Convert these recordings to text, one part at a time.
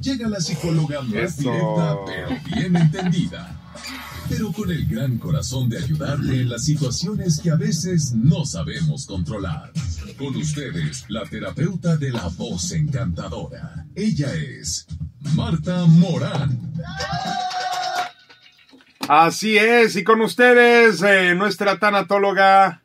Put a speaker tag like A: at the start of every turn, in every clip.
A: Llega la psicóloga más directa, pero bien entendida. Pero con el gran corazón de ayudarte en las situaciones que a veces no sabemos controlar. Con ustedes, la terapeuta de la voz encantadora. Ella es Marta Morán.
B: Así es, y con ustedes, eh, nuestra tanatóloga,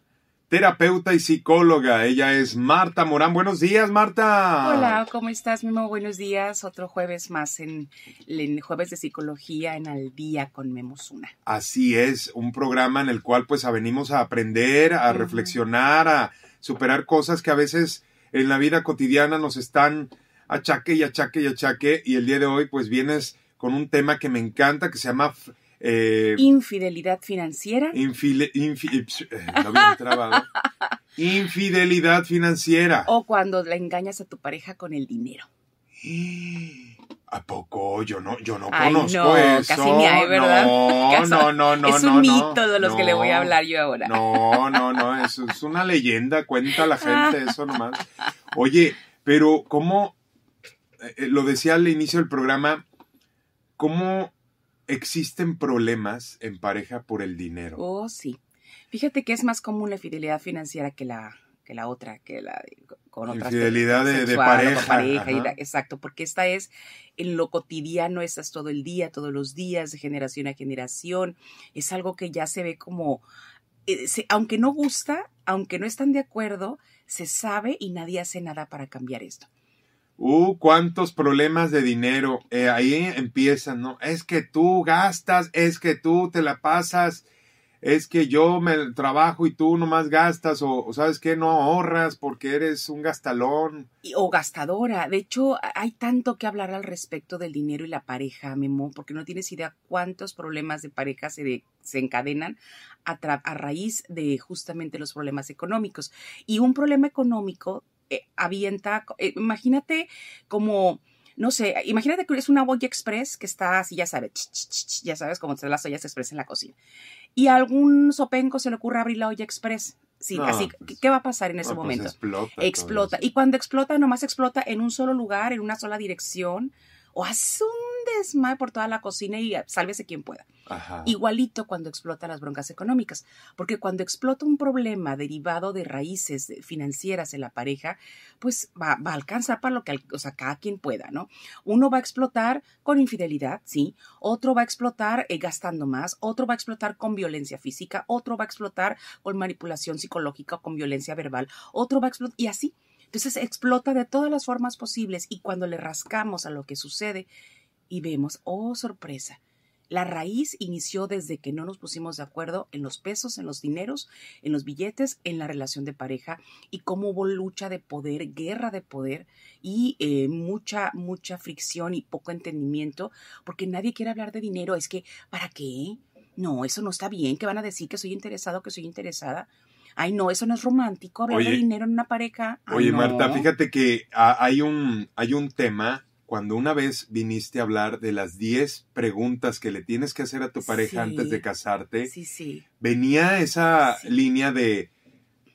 B: terapeuta y psicóloga. Ella es Marta Morán. Buenos días, Marta.
C: Hola, ¿cómo estás, Memo? Buenos días. Otro jueves más en, en Jueves de Psicología en Al Día con Memo Zuna.
B: Así es, un programa en el cual pues venimos a aprender, a reflexionar, a superar cosas que a veces en la vida cotidiana nos están achaque y achaque y achaque. Y el día de hoy pues vienes con un tema que me encanta, que se llama
C: eh, infidelidad financiera.
B: Infile, infi, eh, Infidelidad financiera.
C: O cuando le engañas a tu pareja con el dinero.
B: ¿A poco? Yo no, yo no conozco no, eso.
C: Casi ni hay, ¿verdad?
B: No, no, no, no.
C: Es un mito de los que le voy a hablar yo ahora.
B: No, no, no, eso es una leyenda, cuenta la gente eso nomás. Oye, pero ¿cómo? Eh, lo decía al inicio del programa, ¿cómo existen problemas en pareja por el dinero.
C: Oh, sí. Fíjate que es más común la fidelidad financiera que la, que la otra, que la
B: con otras Infidelidad de, pareja.
C: exacto, porque esta es en lo cotidiano, estás todo el día, todos los días, de generación a generación. Es algo que ya se ve como, eh, aunque no gusta, aunque no están de acuerdo, se sabe y nadie hace nada para cambiar esto.
B: Uh, cuántos problemas de dinero. Eh, ahí empiezan, ¿no? Es que tú gastas, es que tú te la pasas, es que yo me trabajo y tú nomás gastas, o, sabes que no ahorras porque eres un gastalón.
C: o gastadora. De hecho, hay tanto que hablar al respecto del dinero y la pareja, Memo, porque no tienes idea cuántos problemas de pareja se, se encadenan a raíz de justamente los problemas económicos. Y un problema económico eh, avienta, eh, imagínate como, no sé, imagínate que es una olla express que está así, ya sabes, ya sabes cómo se las ollas express en la cocina. Y a algún sopenco se le ocurre abrir la olla express. Sí, así, pues, ¿qué va a pasar en ese pues, momento?
B: explota.
C: Explota. Y cuando explota, nomás explota en un solo lugar, en una sola dirección, o hace un desmayo por toda la cocina y sálvese quien pueda. Igualito cuando explotan las broncas económicas, porque cuando explota un problema derivado de raíces financieras en la pareja, pues va, a alcanzar para lo que, o sea, cada quien pueda, ¿no? Uno va a explotar con infidelidad, sí, otro va a explotar eh, gastando más, otro va a explotar con violencia física, otro va a explotar con manipulación psicológica, con violencia verbal, otro va a explotar, y así. Entonces explota de todas las formas posibles y cuando le rascamos a lo que sucede y vemos, oh sorpresa, la raíz inició desde que no nos pusimos de acuerdo en los pesos, en los dineros, en los billetes, en la relación de pareja y cómo hubo lucha de poder, guerra de poder y eh, mucha, mucha fricción y poco entendimiento, porque nadie quiere hablar de dinero. Es que, ¿para qué? No, eso no está bien, que van a decir que soy interesado, que soy interesada. Ay, no, eso no es romántico, hablar de dinero en una pareja.
B: oye, Marta, fíjate que hay, un, hay un tema cuando una vez viniste a hablar de las 10 preguntas que le tienes que hacer a tu pareja antes de casarte,
C: sí, sí.
B: venía esa línea de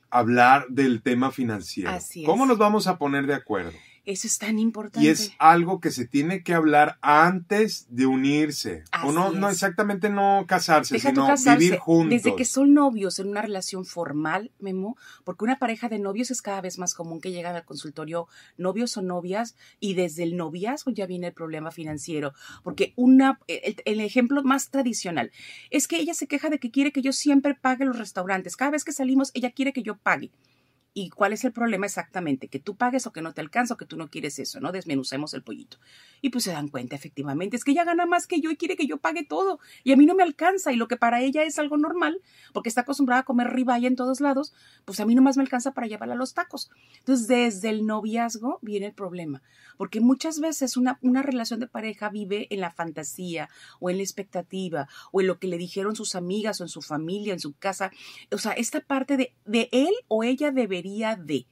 B: hablar del tema financiero.
C: Así
B: ¿Cómo nos vamos a poner de acuerdo?
C: Eso es tan importante.
B: Y es algo que se tiene que hablar antes de unirse. o no, no exactamente no casarse, sino vivir juntos.
C: Desde que son novios en una relación formal, Memo, porque una pareja de novios es cada vez más común que llegan al consultorio novios o novias y desde el noviazgo ya viene el problema financiero. Porque una, el, el ejemplo más tradicional es que ella se queja de que quiere que yo siempre pague los restaurantes. Cada vez que salimos, ella quiere que yo pague. ¿Y cuál es el problema exactamente? Que tú pagues o que no te alcanza o que tú no quieres eso, ¿no? Desmenucemos el pollito. Y pues se dan cuenta, efectivamente, es que ella gana más que yo y quiere que yo pague todo. Y a mí no me alcanza. Y lo que para ella es algo normal, porque está acostumbrada a comer ribaya en todos lados, pues a mí nomás me alcanza para llevarla a los tacos. Entonces, desde el noviazgo viene el problema. Porque muchas veces una, una relación de pareja vive en la fantasía o en la expectativa o en lo que le dijeron sus amigas o en su familia, en su casa. O sea, esta parte de, de él o ella debe debería de?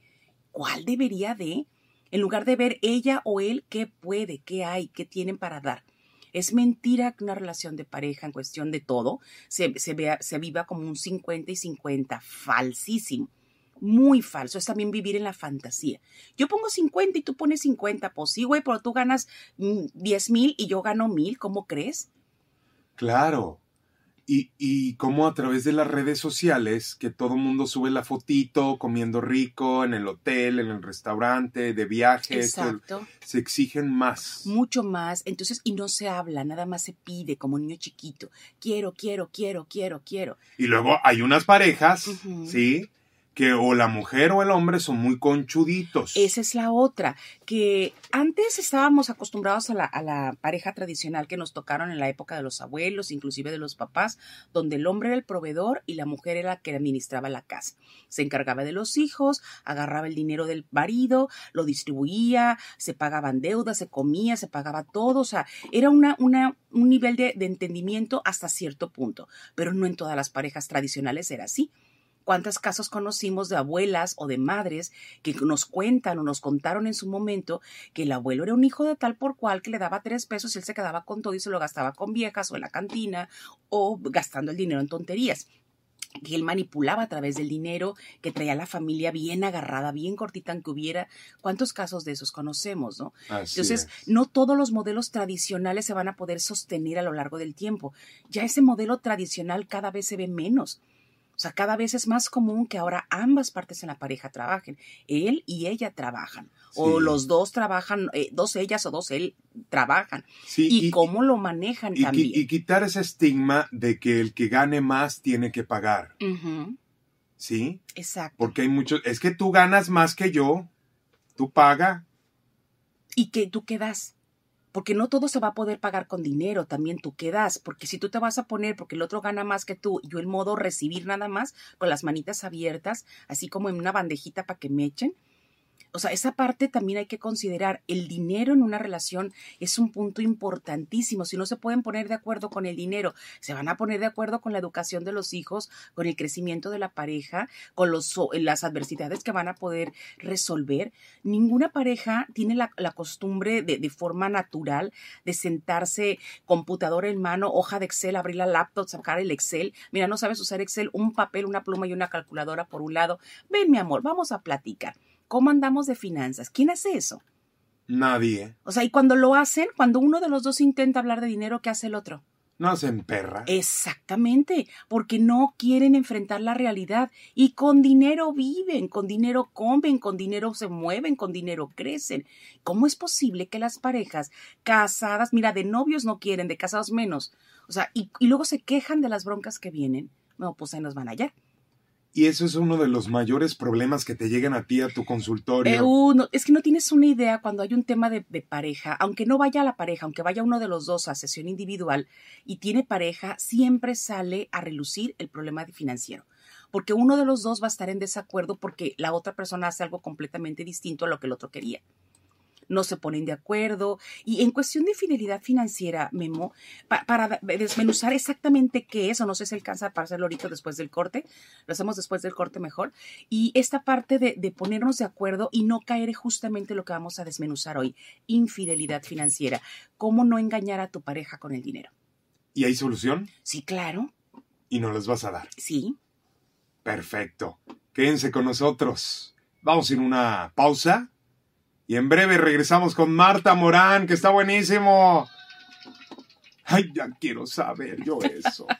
C: ¿Cuál debería de? En lugar de ver ella o él qué puede, qué hay, qué tienen para dar. Es mentira que una relación de pareja en cuestión de todo se, se, vea, se viva como un 50 y 50, falsísimo. muy falso, es también vivir en la fantasía. Yo pongo 50 y tú pones 50, pues sí, güey, pero tú ganas 10 mm, mil y yo gano mil, ¿cómo crees?
B: Claro. Y, y cómo a través de las redes sociales, que todo el mundo sube la fotito comiendo rico en el hotel, en el restaurante, de viajes, se exigen más.
C: Mucho más. Entonces, y no se habla, nada más se pide como niño chiquito. Quiero, quiero, quiero, quiero, quiero.
B: Y luego hay unas parejas, ¿sí? Que o la mujer o el hombre son muy conchuditos.
C: Esa es la otra, que antes estábamos acostumbrados a la, pareja tradicional que nos tocaron en la época de los abuelos, inclusive de los papás, donde el hombre era el proveedor y la mujer era la que administraba la casa. Se encargaba de los hijos, agarraba el dinero del marido, lo distribuía, se pagaban deudas, se comía, se pagaba todo, o sea, era una, una, un nivel de entendimiento hasta cierto punto, pero no en todas las parejas tradicionales era así. ¿Cuántos casos conocimos de abuelas o de madres que nos cuentan o nos contaron en su momento que el abuelo era un hijo de tal por cual que le daba tres pesos y él se quedaba con todo y se lo gastaba con viejas o en la cantina o gastando el dinero en tonterías? que él manipulaba a través del dinero, que traía a la familia bien agarrada, bien cortita aunque hubiera. ¿Cuántos casos de esos conocemos, no? Entonces, no todos los modelos tradicionales se van a poder sostener a lo largo del tiempo. Ya ese modelo tradicional cada vez se ve menos. O sea, cada vez es más común que ahora ambas partes en la pareja trabajen. Él y ella trabajan. O los dos trabajan, eh, dos ellas o dos él trabajan. y, cómo lo manejan también.
B: Y quitar ese estigma de que el que gane más tiene que pagar. ¿Sí?
C: Exacto.
B: Porque hay muchos, es que tú ganas más que yo, tú paga.
C: ¿Y que tú quedas? Porque no todo se va a poder pagar con dinero, también tú quedas, porque si tú te vas a poner porque el otro gana más que tú yo el modo recibir nada más con las manitas abiertas, así como en una bandejita para que me echen, o sea, esa parte también hay que considerar. El dinero en una relación es un punto importantísimo. Si no se pueden poner de acuerdo con el dinero, se van a poner de acuerdo con la educación de los hijos, con el crecimiento de la pareja, con los, las adversidades que van a poder resolver. Ninguna pareja tiene la, costumbre de, de, forma natural de sentarse computador en mano, hoja de Excel, abrir la laptop, sacar el Excel. Mira, no sabes usar Excel, un papel, una pluma y una calculadora por un lado. Ven, mi amor, vamos a platicar. ¿Cómo andamos de finanzas? ¿Quién hace eso?
B: Nadie.
C: O sea, y cuando lo hacen, cuando uno de los dos intenta hablar de dinero, ¿qué hace el otro?
B: No hacen perra.
C: Exactamente, porque no quieren enfrentar la realidad y con dinero viven, con dinero comen, con dinero se mueven, con dinero crecen. ¿Cómo es posible que las parejas casadas, mira, de novios no quieren, de casados menos, o sea, y, y luego se quejan de las broncas que vienen? No, pues ahí nos van allá.
B: Y eso es uno de los mayores problemas que te llegan a ti a tu consultorio.
C: Eh, es que no tienes una idea cuando hay un tema de, pareja, aunque no vaya la pareja, aunque vaya uno de los dos a sesión individual y tiene pareja, siempre sale a relucir el problema financiero. Porque uno de los dos va a estar en desacuerdo porque la otra persona hace algo completamente distinto a lo que el otro quería no se ponen de acuerdo. Y en cuestión de fidelidad financiera, Memo, para desmenuzar exactamente qué es, o no sé si alcanza para hacerlo ahorita después del corte, lo hacemos después del corte mejor. Y esta parte de, de ponernos de acuerdo y no caer justamente lo que vamos a desmenuzar hoy, infidelidad financiera. ¿Cómo no engañar a tu pareja con el dinero?
B: ¿Y hay solución?
C: Sí, claro.
B: ¿Y nos las vas a dar?
C: Sí.
B: Perfecto. Quédense con nosotros. Vamos en una pausa y en breve regresamos con Marta Morán, que está buenísimo. Ay, ya quiero saber yo eso.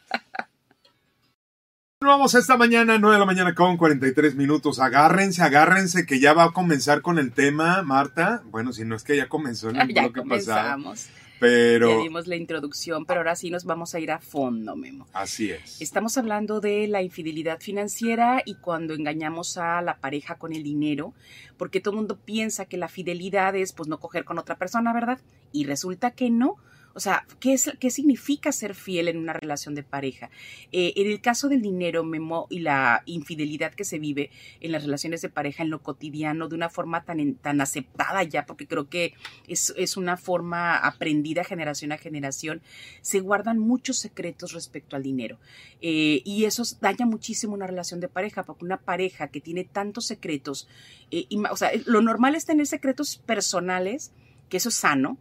B: Vamos esta mañana, 9 de la mañana con 43 minutos. Agárrense, agárrense que ya va a comenzar con el tema, Marta. Bueno, si no es que ya comenzó en el
C: ya bloque comenzamos.
B: Pero...
C: Ya dimos la introducción, pero ahora sí nos vamos a ir a fondo, Memo.
B: Así es.
C: Estamos hablando de la infidelidad financiera y cuando engañamos a la pareja con el dinero, porque todo el mundo piensa que la fidelidad es pues no coger con otra persona, ¿verdad? Y resulta que no. O sea, ¿qué, es, qué significa ser fiel en una relación de pareja? Eh, en el caso del dinero, Memo, y la infidelidad que se vive en las relaciones de pareja en lo cotidiano de una forma tan, tan aceptada ya, porque creo que es, es una forma aprendida generación a generación, se guardan muchos secretos respecto al dinero. Eh, y eso daña muchísimo una relación de pareja, porque una pareja que tiene tantos secretos, eh, o sea, lo normal es tener secretos personales, que eso es sano,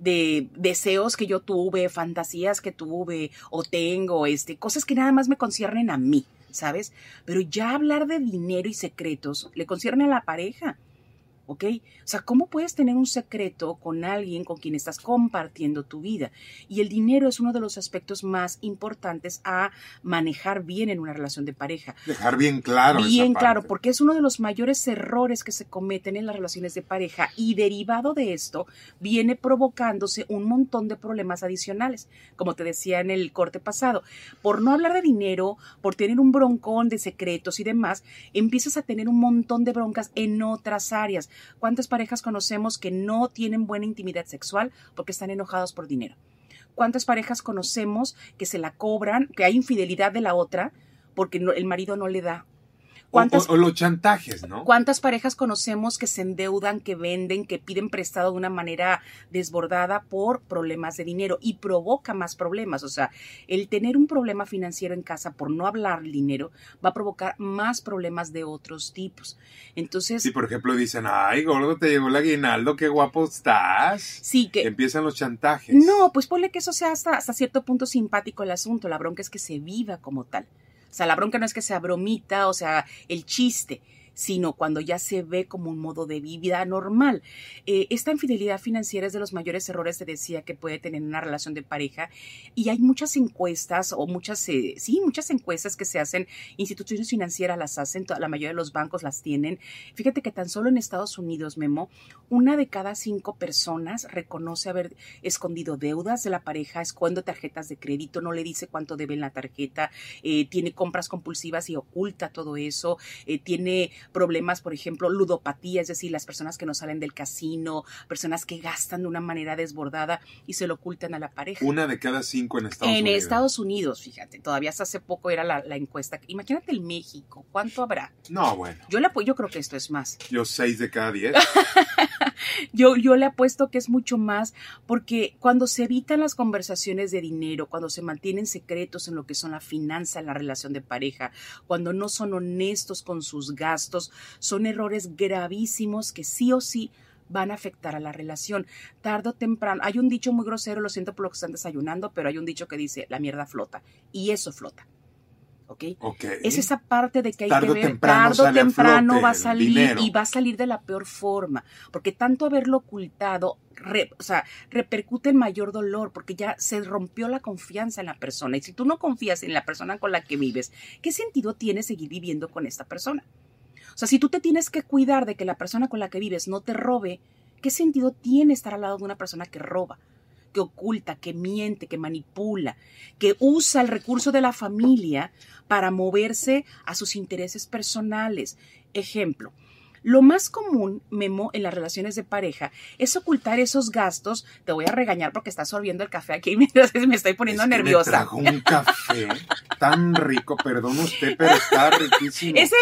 C: de deseos que yo tuve, fantasías que tuve o tengo, este, cosas que nada más me conciernen a mí. ¿sabes? Pero ya hablar de dinero y secretos le concierne a la pareja. ¿Ok? O sea, ¿cómo puedes tener un secreto con alguien con quien estás compartiendo tu vida? Y el dinero es uno de los aspectos más importantes a manejar bien en una relación de pareja.
B: Dejar bien claro.
C: Bien claro, porque es uno de los mayores errores que se cometen en las relaciones de pareja y derivado de esto viene provocándose un montón de problemas adicionales, como te decía en el corte pasado. Por no hablar de dinero, por tener un broncón de secretos y demás, empiezas a tener un montón de broncas en otras áreas ¿Cuántas parejas conocemos que no tienen buena intimidad sexual porque están enojados por dinero? ¿Cuántas parejas conocemos que se la cobran, que hay infidelidad de la otra porque el marido no le da
B: o, los chantajes, ¿no?
C: ¿Cuántas parejas conocemos que se endeudan, que venden, que piden prestado de una manera desbordada por problemas de dinero y provoca más problemas? O sea, el tener un problema financiero en casa por no hablar dinero va a provocar más problemas de otros tipos. Entonces.
B: Sí, por ejemplo, dicen, ay, gordo, te llegó el aguinaldo, qué guapo estás.
C: Sí, que.
B: Empiezan los chantajes.
C: No, pues ponle que eso sea hasta, hasta cierto punto simpático el asunto. La bronca es que se viva como tal. O sea, la bronca no es que sea bromita, o sea, el chiste, sino cuando ya se ve como un modo de vida normal. Eh, esta infidelidad financiera es de los mayores errores, se decía, que puede tener una relación de pareja. Y hay muchas encuestas, o muchas, eh, sí, muchas encuestas que se hacen, instituciones financieras las hacen, la mayoría de los bancos las tienen. Fíjate que tan solo en Estados Unidos, Memo, una de cada cinco personas reconoce haber escondido deudas de la pareja, esconde tarjetas de crédito, no le dice cuánto debe en la tarjeta, eh, tiene compras compulsivas y oculta todo eso, tiene problemas, por ejemplo, ludopatía, es decir, las personas que no salen del casino, personas que gastan de una manera desbordada y se lo ocultan a la pareja.
B: Una de cada cinco en Estados
C: Unidos.
B: En
C: Estados Unidos, fíjate, todavía hasta hace poco era la, encuesta. Imagínate el México, ¿cuánto habrá?
B: No, bueno.
C: Yo, le, yo creo que esto es más.
B: Yo seis de cada diez.
C: yo, yo le apuesto que es mucho más porque cuando se evitan las conversaciones de dinero, cuando se mantienen secretos en lo que son la finanza, la relación de pareja, cuando no son honestos con sus gastos, son errores gravísimos que sí o sí van a afectar a la relación. Tardo o temprano, hay un dicho muy grosero, lo siento por lo que están desayunando, pero hay un dicho que dice, la mierda flota, y eso flota. ¿Ok? Es esa parte de que hay que ver, temprano tarde o temprano va a salir y va a salir de la peor forma, porque tanto haberlo ocultado, o sea, repercute en mayor dolor, porque ya se rompió la confianza en la persona. Y si tú no confías en la persona con la que vives, ¿qué sentido tiene seguir viviendo con esta persona? O sea, si tú te tienes que cuidar de que la persona con la que vives no te robe, ¿qué sentido tiene estar al lado de una persona que roba? Que oculta, que miente, que manipula, que usa el recurso de la familia para moverse a sus intereses personales. Ejemplo, lo más común, Memo, en las relaciones de pareja es ocultar esos gastos. Te voy a regañar porque estás sorbiendo el café aquí mientras me estoy poniendo nerviosa.
B: Me trajo un café tan rico, perdón usted, pero está riquísimo.
C: Ese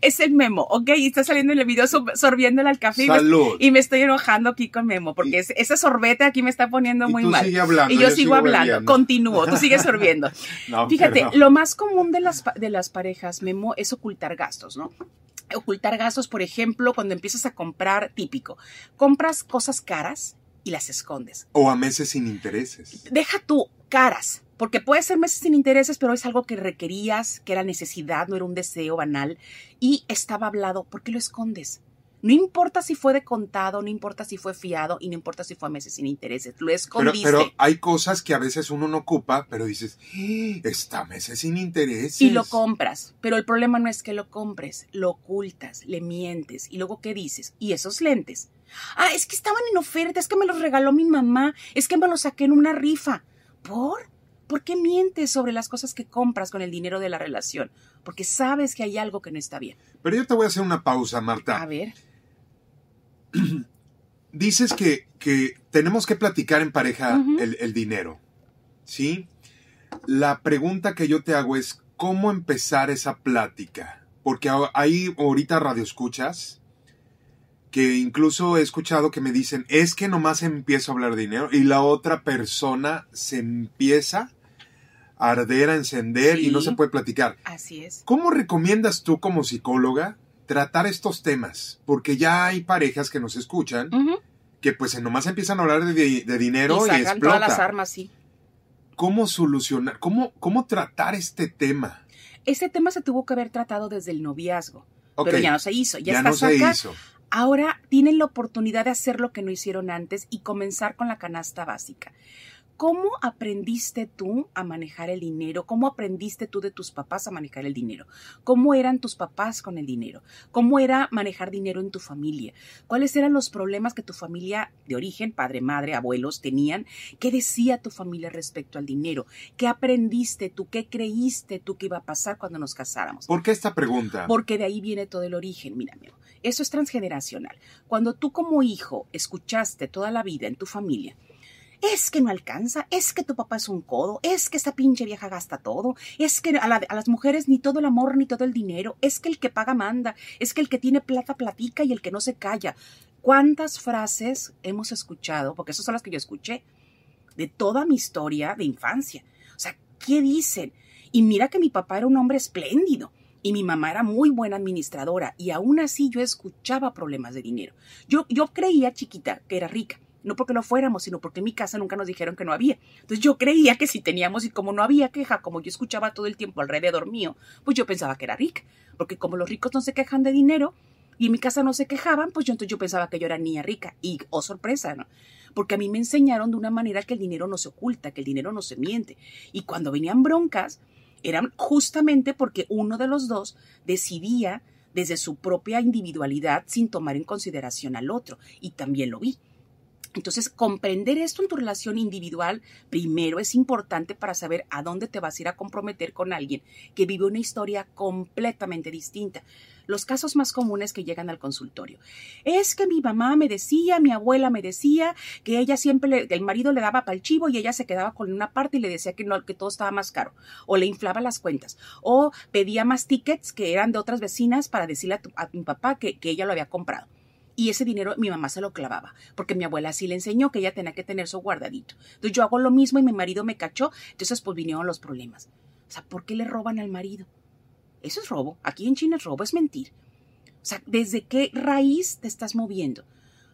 C: es el Memo, ¿ok? Y está saliendo en el video sorbiéndole al café.
B: Salud.
C: Y me, estoy enojando aquí con Memo porque ese sorbete aquí me está poniendo muy mal.
B: Sigue hablando,
C: y yo, sigo, hablando. Continúo, tú sigues sorbiendo. Fíjate, lo más común de las, de las parejas, Memo, es ocultar gastos, ¿no? Ocultar gastos, por ejemplo, cuando empiezas a comprar, típico, compras cosas caras y las escondes.
B: O a meses sin intereses.
C: Deja tú caras, porque puede ser meses sin intereses, pero es algo que requerías, que era necesidad, no era un deseo banal, y estaba hablado, ¿por qué lo escondes? No importa si fue de contado, no importa si fue fiado y no importa si fue a meses sin intereses. Lo escondiste.
B: Pero, pero hay cosas que a veces uno no ocupa, pero dices, ¡Eh! está meses sin intereses.
C: Y lo compras. Pero el problema no es que lo compres, lo ocultas, le mientes. Y luego, ¿qué dices? ¿Y esos lentes? Ah, es que estaban en oferta, es que me los regaló mi mamá, es que me los saqué en una rifa. ¿Por? ¿Por qué mientes sobre las cosas que compras con el dinero de la relación? Porque sabes que hay algo que no está bien.
B: Pero yo te voy a hacer una pausa, Marta.
C: A ver.
B: dices que, tenemos que platicar en pareja el, dinero, ¿sí? La pregunta que yo te hago es, ¿cómo empezar esa plática? Porque hay ahorita radio escuchas que incluso he escuchado que me dicen, es que nomás empiezo a hablar de dinero y la otra persona se empieza a arder, a encender y no se puede platicar.
C: Así es.
B: ¿Cómo recomiendas tú como psicóloga tratar estos temas, porque ya hay parejas que nos escuchan que pues nomás empiezan a hablar de, dinero y, y explota.
C: todas las armas, sí.
B: ¿Cómo solucionar, cómo, cómo tratar este tema?
C: Ese tema se tuvo que haber tratado desde el noviazgo. Pero ya no se hizo, ya, ya está no Se hizo. Ahora tienen la oportunidad de hacer lo que no hicieron antes y comenzar con la canasta básica. ¿Cómo aprendiste tú a manejar el dinero? ¿Cómo aprendiste tú de tus papás a manejar el dinero? ¿Cómo eran tus papás con el dinero? ¿Cómo era manejar dinero en tu familia? ¿Cuáles eran los problemas que tu familia de origen, padre, madre, abuelos, tenían? ¿Qué decía tu familia respecto al dinero? ¿Qué aprendiste tú? ¿Qué creíste tú que iba a pasar cuando nos casáramos?
B: ¿Por qué esta pregunta?
C: Porque de ahí viene todo el origen, mira, amigo. Eso es transgeneracional. Cuando tú como hijo escuchaste toda la vida en tu familia, es que no alcanza, es que tu papá es un codo, es que esta pinche vieja gasta todo, es que a, las mujeres ni todo el amor ni todo el dinero, es que el que paga manda, es que el que tiene plata platica y el que no se calla. ¿Cuántas frases hemos escuchado? Porque esas son las que yo escuché de toda mi historia de infancia. O sea, ¿qué dicen? Y mira que mi papá era un hombre espléndido y mi mamá era muy buena administradora y aún así yo escuchaba problemas de dinero. Yo, yo creía chiquita que era rica no porque no fuéramos, sino porque en mi casa nunca nos dijeron que no había. Entonces yo creía que si teníamos y como no había queja, como yo escuchaba todo el tiempo alrededor mío, pues yo pensaba que era rica, porque como los ricos no se quejan de dinero y en mi casa no se quejaban, pues yo entonces yo pensaba que yo era niña rica y oh sorpresa, ¿no? Porque a mí me enseñaron de una manera que el dinero no se oculta, que el dinero no se miente. Y cuando venían broncas, eran justamente porque uno de los dos decidía desde su propia individualidad sin tomar en consideración al otro. Y también lo vi. Entonces, comprender esto en tu relación individual primero es importante para saber a dónde te vas a ir a comprometer con alguien que vive una historia completamente distinta. Los casos más comunes que llegan al consultorio. Es que mi mamá me decía, mi abuela me decía que ella siempre, le, el marido le daba para el chivo y ella se quedaba con una parte y le decía que, no, que todo estaba más caro. O le inflaba las cuentas. O pedía más tickets que eran de otras vecinas para decirle a, mi papá que ella lo había comprado y ese dinero mi mamá se lo clavaba, porque mi abuela así le enseñó que ella tenía que tener su guardadito. Entonces yo hago lo mismo y mi marido me cachó, entonces pues vinieron los problemas. O sea, ¿por qué le roban al marido? Eso es robo. Aquí en China es robo, es mentir. O sea, ¿desde qué raíz te estás moviendo?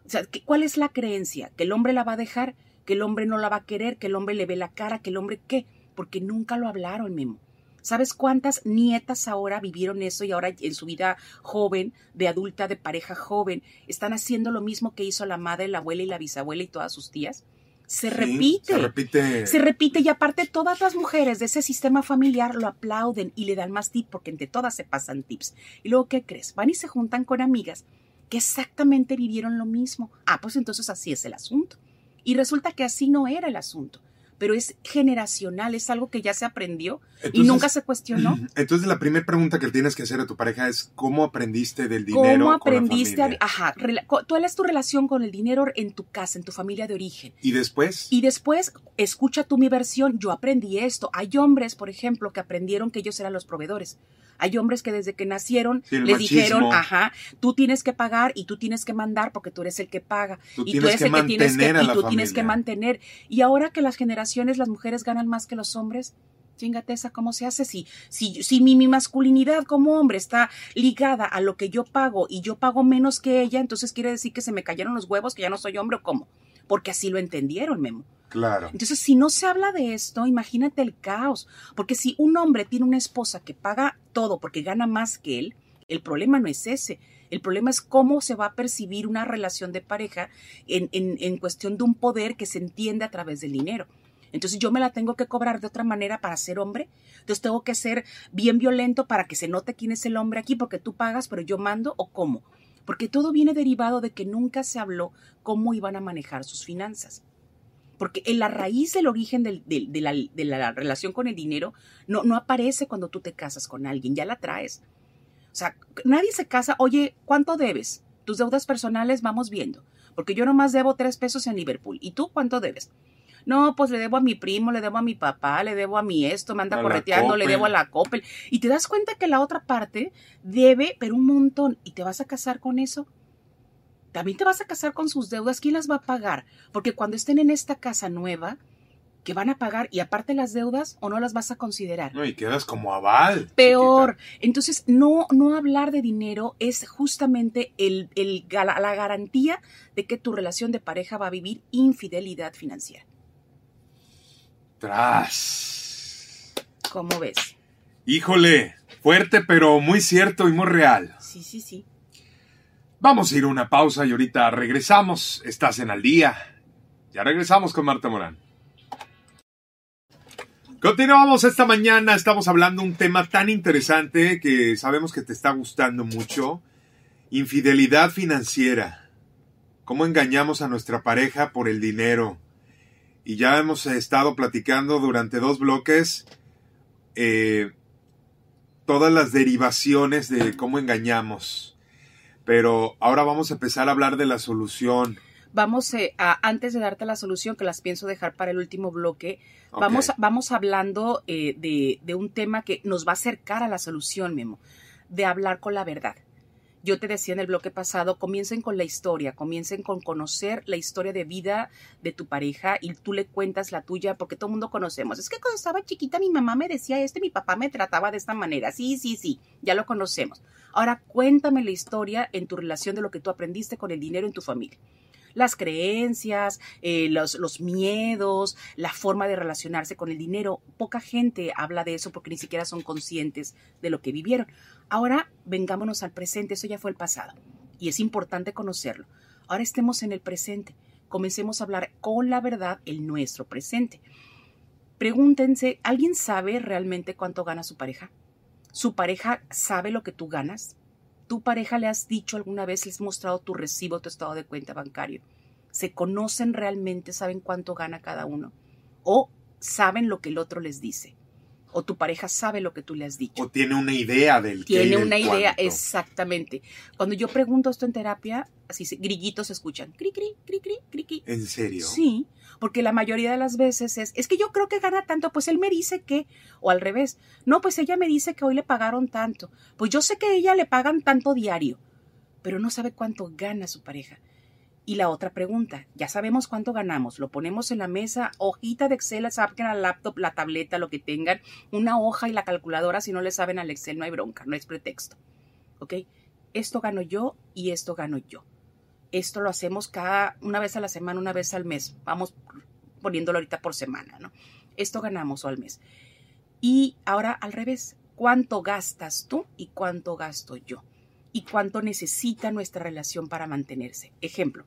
C: O sea, ¿cuál es la creencia? ¿Que el hombre la va a dejar? ¿Que el hombre no la va a querer? ¿Que el hombre le ve la cara? ¿Que el hombre qué? Porque nunca lo hablaron, Memo. ¿Sabes cuántas nietas ahora vivieron eso y ahora en su vida joven, de adulta, de pareja joven, están haciendo lo mismo que hizo la madre, la abuela y la bisabuela y todas sus tías? Se repite.
B: Se repite.
C: Se repite y aparte todas las mujeres de ese sistema familiar lo aplauden y le dan más tips porque entre todas se pasan tips. Y luego, ¿qué crees? Van y se juntan con amigas que exactamente vivieron lo mismo. Ah, pues entonces así es el asunto. Y resulta que así no era el asunto pero es generacional, es algo que ya se aprendió y nunca se cuestionó.
B: Entonces la primera pregunta que tienes que hacer a tu pareja es ¿cómo aprendiste del dinero? ¿Cómo aprendiste? A,
C: ajá, ¿cuál es tu relación con el dinero en tu casa, en tu familia de origen?
B: ¿Y después?
C: Y después, escucha tú mi versión, yo aprendí esto. Hay hombres, por ejemplo, que aprendieron que ellos eran los proveedores. Hay hombres que desde que nacieron les dijeron, ajá, tú tienes que pagar y tú tienes que mandar porque tú eres el que paga. y tú eres el que tienes que, y tú tienes que mantener. Y ahora que las generaciones, las mujeres ganan más que los hombres, chingate esa, ¿cómo se hace? Si, si, si mi, mi, masculinidad como hombre está ligada a lo que yo pago y yo pago menos que ella, entonces quiere decir que se me cayeron los huevos, que ya no soy hombre o cómo. Porque así lo entendieron, Memo.
B: Claro.
C: Entonces, si no se habla de esto, imagínate el caos. Porque si un hombre tiene una esposa que paga todo porque gana más que él, el problema no es ese. El problema es cómo se va a percibir una relación de pareja en, en, en cuestión de un poder que se entiende a través del dinero. Entonces yo me la tengo que cobrar de otra manera para ser hombre. Entonces tengo que ser bien violento para que se note quién es el hombre aquí porque tú pagas pero yo mando o cómo. Porque todo viene derivado de que nunca se habló cómo iban a manejar sus finanzas porque en la raíz del origen de, la, relación con el dinero no, no aparece cuando tú te casas con alguien, ya la traes. O sea, nadie se casa, oye, ¿cuánto debes? Tus deudas personales vamos viendo, porque yo nomás debo tres pesos en Liverpool. ¿Y tú cuánto debes? No, pues le debo a mi primo, le debo a mi papá, le debo a mi esto, me anda correteando, le debo a la Coppel. Y te das cuenta que la otra parte debe, pero un montón. ¿Y te vas a casar con eso? También te vas a casar con sus deudas, ¿quién las va a pagar? Porque cuando estén en esta casa nueva, que van a pagar y aparte las deudas o no las vas a considerar.
B: No, y quedas como aval.
C: Peor. Entonces, no, no hablar de dinero es justamente el, el, la garantía de que tu relación de pareja va a vivir infidelidad financiera.
B: Tras.
C: ¿Cómo ves?
B: Híjole, Fuerte, pero muy cierto y muy real.
C: Sí, sí, sí.
B: Vamos a ir a una pausa y ahorita regresamos. Estás en al día. Ya regresamos con Marta Morán. Continuamos esta mañana, estamos hablando un tema tan interesante que sabemos que te está gustando mucho. Infidelidad financiera. ¿Cómo engañamos a nuestra pareja por el dinero? Y ya hemos estado platicando durante dos bloques eh, todas las derivaciones de cómo engañamos. Pero ahora vamos a empezar a hablar de la solución.
C: Vamos eh, a, antes de darte la solución, que las pienso dejar para el último bloque, vamos, vamos hablando eh, de, de un tema que nos va a acercar a la solución, Memo, de hablar con la verdad. Yo te decía en el bloque pasado, comiencen con la historia, comiencen con conocer la historia de vida de tu pareja y tú le cuentas la tuya, porque todo el mundo conocemos. Es que cuando estaba chiquita mi mamá me decía esto y mi papá me trataba de esta manera. Sí, sí, sí, ya lo conocemos. Ahora cuéntame la historia en tu relación de lo que tú aprendiste con el dinero en tu familia las creencias, eh, los, los, miedos, la forma de relacionarse con el dinero. Poca gente habla de eso porque ni siquiera son conscientes de lo que vivieron. Ahora vengámonos al presente, eso ya fue el pasado y es importante conocerlo. Ahora estemos en el presente, comencemos a hablar con la verdad el nuestro presente. Pregúntense, ¿alguien sabe realmente cuánto gana su pareja? ¿Su pareja sabe lo que tú ganas? ¿Tu pareja le has dicho alguna vez, le has mostrado tu recibo, tu estado de cuenta bancario? ¿Se conocen realmente, saben cuánto gana cada uno? ¿O saben lo que el otro les dice? ¿O tu pareja sabe lo que tú le has dicho?
B: ¿O tiene una idea del
C: Tiene una idea, exactamente. Cuando yo pregunto esto en terapia, así grillitos se escuchan. Cri, cri, cri, cri, cri, cri.
B: ¿En serio?
C: Sí, porque la mayoría de las veces es, es que yo creo que gana tanto, pues él me dice que, o al revés, no, pues ella me dice que hoy le pagaron tanto, pues yo sé que a ella le pagan tanto diario, pero no sabe cuánto gana su pareja. Y la otra pregunta, ya sabemos cuánto ganamos, lo ponemos en la mesa, hojita de Excel, saquen la laptop, la tableta, lo que tengan, una hoja y la calculadora, si no le saben al Excel no hay bronca, no es pretexto. ¿Ok? Esto gano yo y esto gano yo esto lo hacemos cada una vez a la semana, una vez al mes. Vamos poniéndolo ahorita por semana, ¿no? Esto ganamos al mes. Y ahora al revés, ¿cuánto gastas tú y cuánto gasto yo? Y cuánto necesita nuestra relación para mantenerse. Ejemplo,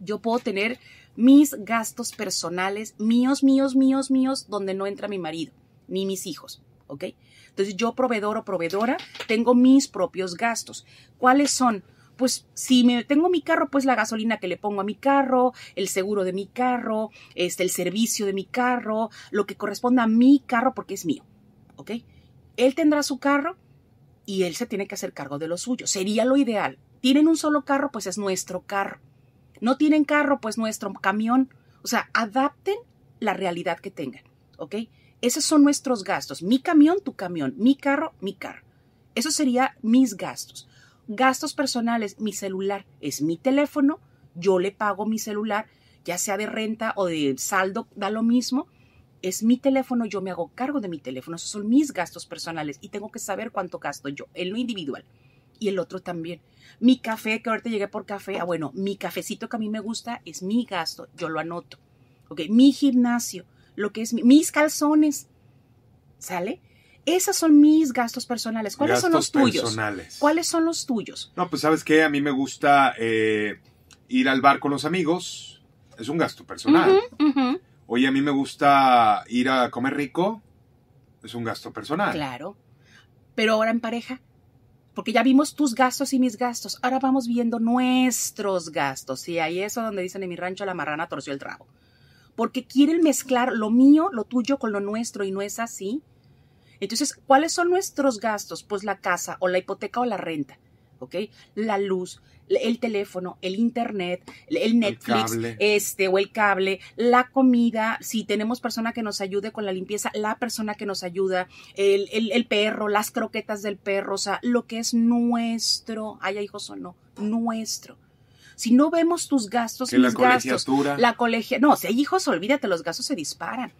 C: yo puedo tener mis gastos personales, míos, míos, míos, míos, donde no entra mi marido ni mis hijos, ¿ok? Entonces yo proveedor o proveedora tengo mis propios gastos. ¿Cuáles son? Pues si me tengo mi carro, pues la gasolina que le pongo a mi carro, el seguro de mi carro, este, el servicio de mi carro, lo que corresponda a mi carro porque es mío, ¿ok? Él tendrá su carro y él se tiene que hacer cargo de lo suyo. Sería lo ideal. Tienen un solo carro, pues es nuestro carro. No tienen carro, pues nuestro camión. O sea, adapten la realidad que tengan, ¿ok? Esos son nuestros gastos. Mi camión, tu camión. Mi carro, mi carro. Eso sería mis gastos gastos personales, mi celular es mi teléfono, yo le pago mi celular, ya sea de renta o de saldo, da lo mismo. Es mi teléfono, yo me hago cargo de mi teléfono, esos son mis gastos personales y tengo que saber cuánto gasto yo, en lo individual. Y el otro también. Mi café, que ahorita llegué por café, ah, bueno, mi cafecito que a mí me gusta es mi gasto, yo lo anoto. Ok, mi gimnasio, lo que es mis calzones, ¿sale? Esos son mis gastos personales. ¿Cuáles son los tuyos? Personales. ¿Cuáles son los tuyos?
B: No, pues sabes qué, a mí me gusta eh, ir al bar con los amigos. Es un gasto personal. Oye, a mí me gusta ir a comer rico. Es un gasto personal.
C: Claro. Pero ahora en pareja. Porque ya vimos tus gastos y mis gastos. Ahora vamos viendo nuestros gastos. Y ahí es donde dicen en mi rancho la marrana torció el trago. Porque quieren mezclar lo mío, lo tuyo con lo nuestro y no es así. Entonces, ¿cuáles son nuestros gastos? Pues la casa o la hipoteca o la renta, ¿ok? La luz, el teléfono, el internet, el Netflix, este o el cable, la comida, si tenemos persona que nos ayude con la limpieza, la persona que nos ayuda, el, el, perro, las croquetas del perro, o sea, lo que es nuestro, haya hijos o no, nuestro. Si no vemos tus gastos, mis la gastos, la colegia, no, si hay hijos, olvídate, los gastos se disparan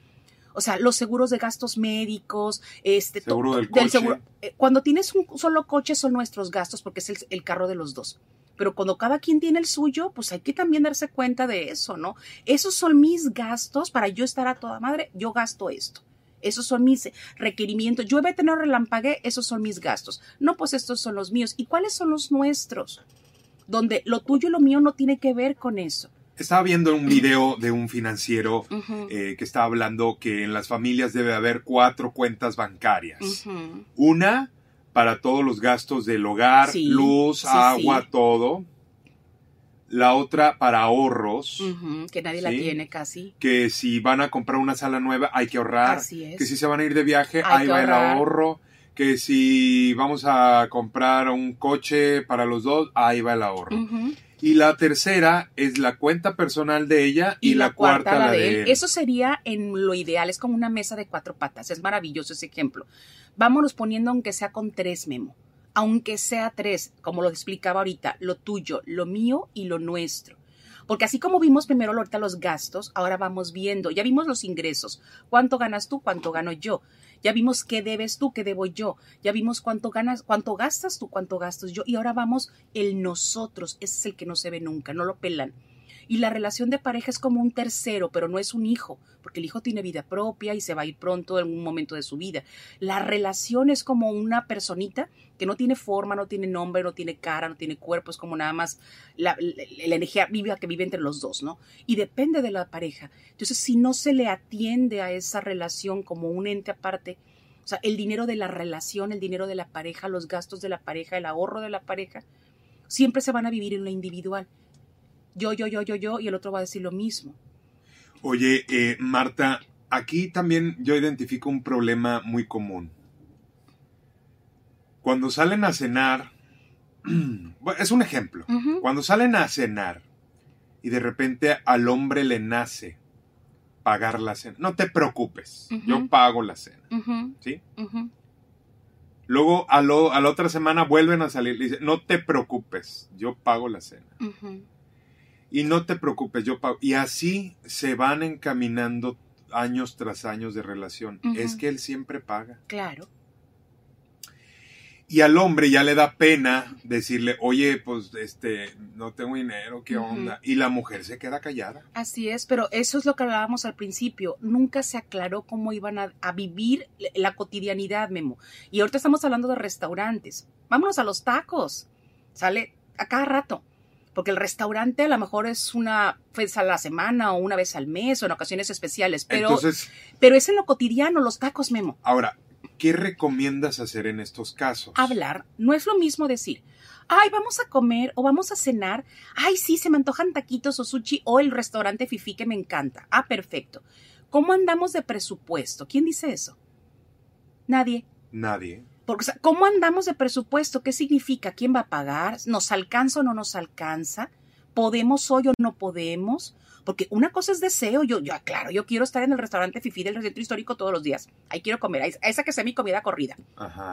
C: o sea, los seguros de gastos médicos, este,
B: seguro del, coche. seguro.
C: Eh, cuando tienes un solo coche son nuestros gastos porque es el, carro de los dos. Pero cuando cada quien tiene el suyo, pues hay que también darse cuenta de eso, ¿no? Esos son mis gastos para yo estar a toda madre, yo gasto esto. Esos son mis requerimientos. Llueve, tener relampague, esos son mis gastos. No, pues estos son los míos. ¿Y cuáles son los nuestros? Donde lo tuyo y lo mío no tiene que ver con eso.
B: Estaba viendo un video de un financiero eh, que estaba hablando que en las familias debe haber cuatro cuentas bancarias. Una para todos los gastos del hogar, luz, agua, todo. La otra para ahorros.
C: que nadie la tiene casi.
B: Que si van a comprar una sala nueva hay que ahorrar. Así es. Que si se van a ir de viaje, ahí va el ahorro. Que si vamos a comprar un coche para los dos, ahí va el ahorro. Y la tercera es la cuenta personal de ella y, la, cuarta, la de, él.
C: Eso sería en lo ideal, es como una mesa de cuatro patas, es maravilloso ese ejemplo. Vámonos poniendo aunque sea con tres, Memo. Aunque sea tres, como lo explicaba ahorita, lo tuyo, lo mío y lo nuestro. Porque así como vimos primero ahorita los gastos, ahora vamos viendo, ya vimos los ingresos. ¿Cuánto ganas tú? ¿Cuánto gano yo? Ya vimos qué debes tú, qué debo yo. Ya vimos cuánto ganas, cuánto gastas tú, cuánto gastas yo. Y ahora vamos el nosotros. Ese es el que no se ve nunca, no lo pelan. Y la relación de pareja es como un tercero, pero no es un hijo, porque el hijo tiene vida propia y se va a ir pronto en un momento de su vida. La relación es como una personita que no tiene forma, no tiene nombre, no tiene cara, no tiene cuerpo, es como nada más la, energía viva que vive entre los dos, ¿no? Y depende de la pareja. Entonces, si no se le atiende a esa relación como un ente aparte, o sea, el dinero de la relación, el dinero de la pareja, los gastos de la pareja, el ahorro de la pareja, siempre se van a vivir en lo individual yo, yo, yo, yo, yo, y el otro va a decir lo mismo.
B: Oye, eh, Marta, aquí también yo identifico un problema muy común. Cuando salen a cenar, es un ejemplo, cuando salen a cenar y de repente al hombre le nace pagar la cena, no te preocupes, yo pago la cena, ¿sí? Luego a, a, la otra semana vuelven a salir y dicen, no te preocupes, yo pago la cena. Y no te preocupes, yo pago. Y así se van encaminando años tras años de relación. Es que él siempre paga.
C: Claro.
B: Y al hombre ya le da pena decirle, oye, pues este, no tengo dinero, ¿qué onda? Y la mujer se queda callada.
C: Así es, pero eso es lo que hablábamos al principio. Nunca se aclaró cómo iban a, a vivir la cotidianidad, Memo. Y ahorita estamos hablando de restaurantes. Vámonos a los tacos. Sale a cada rato porque el restaurante a lo mejor es una vez a la semana o una vez al mes o en ocasiones especiales, pero, pero es en lo cotidiano, los tacos, Memo.
B: Ahora, ¿qué recomiendas hacer en estos casos?
C: Hablar. No es lo mismo decir, ay, vamos a comer o vamos a cenar, ay, sí, se me antojan taquitos o sushi o el restaurante Fifi que me encanta. Ah, perfecto. ¿Cómo andamos de presupuesto? ¿Quién dice eso? Nadie.
B: Nadie.
C: Porque, ¿cómo andamos de presupuesto? ¿Qué significa? ¿Quién va a pagar? ¿Nos alcanza o no nos alcanza? ¿Podemos hoy o no podemos? Porque una cosa es deseo, yo, yo, claro, yo quiero estar en el restaurante Fifi del centro histórico todos los días. Ahí quiero comer, a esa que sea mi comida corrida.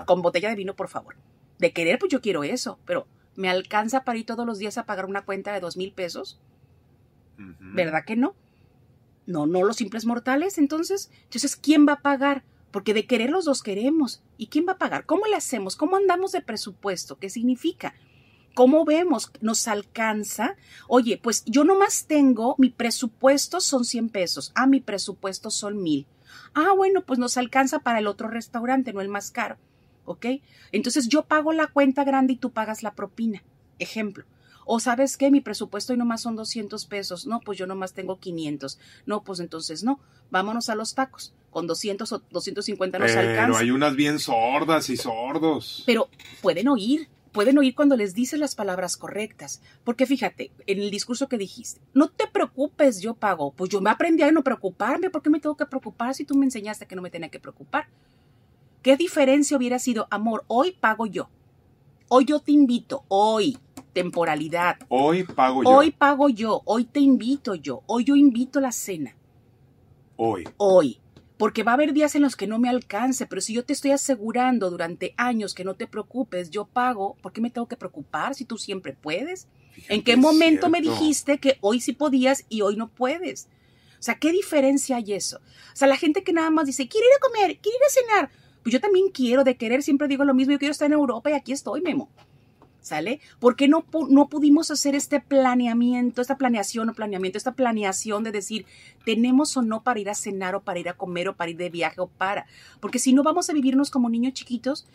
C: Con botella de vino, por favor. De querer, pues yo quiero eso, pero ¿me alcanza para ir todos los días a pagar una cuenta de dos mil pesos? ¿Verdad que no? No, no los simples mortales, entonces. Entonces, ¿quién va a pagar? Porque de querer los dos queremos. ¿Y quién va a pagar? ¿Cómo le hacemos? ¿Cómo andamos de presupuesto? ¿Qué significa? ¿Cómo vemos? ¿Nos alcanza? Oye, pues yo nomás tengo, mi presupuesto son 100 pesos. Ah, mi presupuesto son mil. Ah, bueno, pues nos alcanza para el otro restaurante, no el más caro. ¿Ok? Entonces yo pago la cuenta grande y tú pagas la propina. Ejemplo. O sabes qué, mi presupuesto hoy nomás son 200 pesos. No, pues yo nomás tengo 500. No, pues entonces no. Vámonos a los tacos. Con 200 o 250 nos alcanza.
B: Pero hay unas bien sordas y sordos.
C: Pero pueden oír. Pueden oír cuando les dices las palabras correctas. Porque fíjate, en el discurso que dijiste, no te preocupes, yo pago. Pues yo me aprendí a no preocuparme. ¿Por qué me tengo que preocupar si tú me enseñaste que no me tenía que preocupar? ¿Qué diferencia hubiera sido, amor, hoy pago yo? Hoy yo te invito, hoy, temporalidad.
B: Hoy pago yo.
C: Hoy pago yo, hoy te invito yo, hoy yo invito la cena.
B: Hoy.
C: Hoy. Porque va a haber días en los que no me alcance, pero si yo te estoy asegurando durante años que no te preocupes, yo pago, ¿por qué me tengo que preocupar si tú siempre puedes? ¿En qué momento me dijiste que hoy sí podías y hoy no puedes? O sea, ¿qué diferencia hay eso? O sea, la gente que nada más dice, quiero ir a comer, quiero ir a cenar. Pues yo también quiero, de querer siempre digo lo mismo, yo quiero estar en Europa y aquí estoy, Memo. ¿Sale? ¿Por qué no, no pudimos hacer este planeamiento, esta planeación o planeamiento, esta planeación de decir, tenemos o no para ir a cenar o para ir a comer o para ir de viaje o para? Porque si no vamos a vivirnos como niños chiquitos,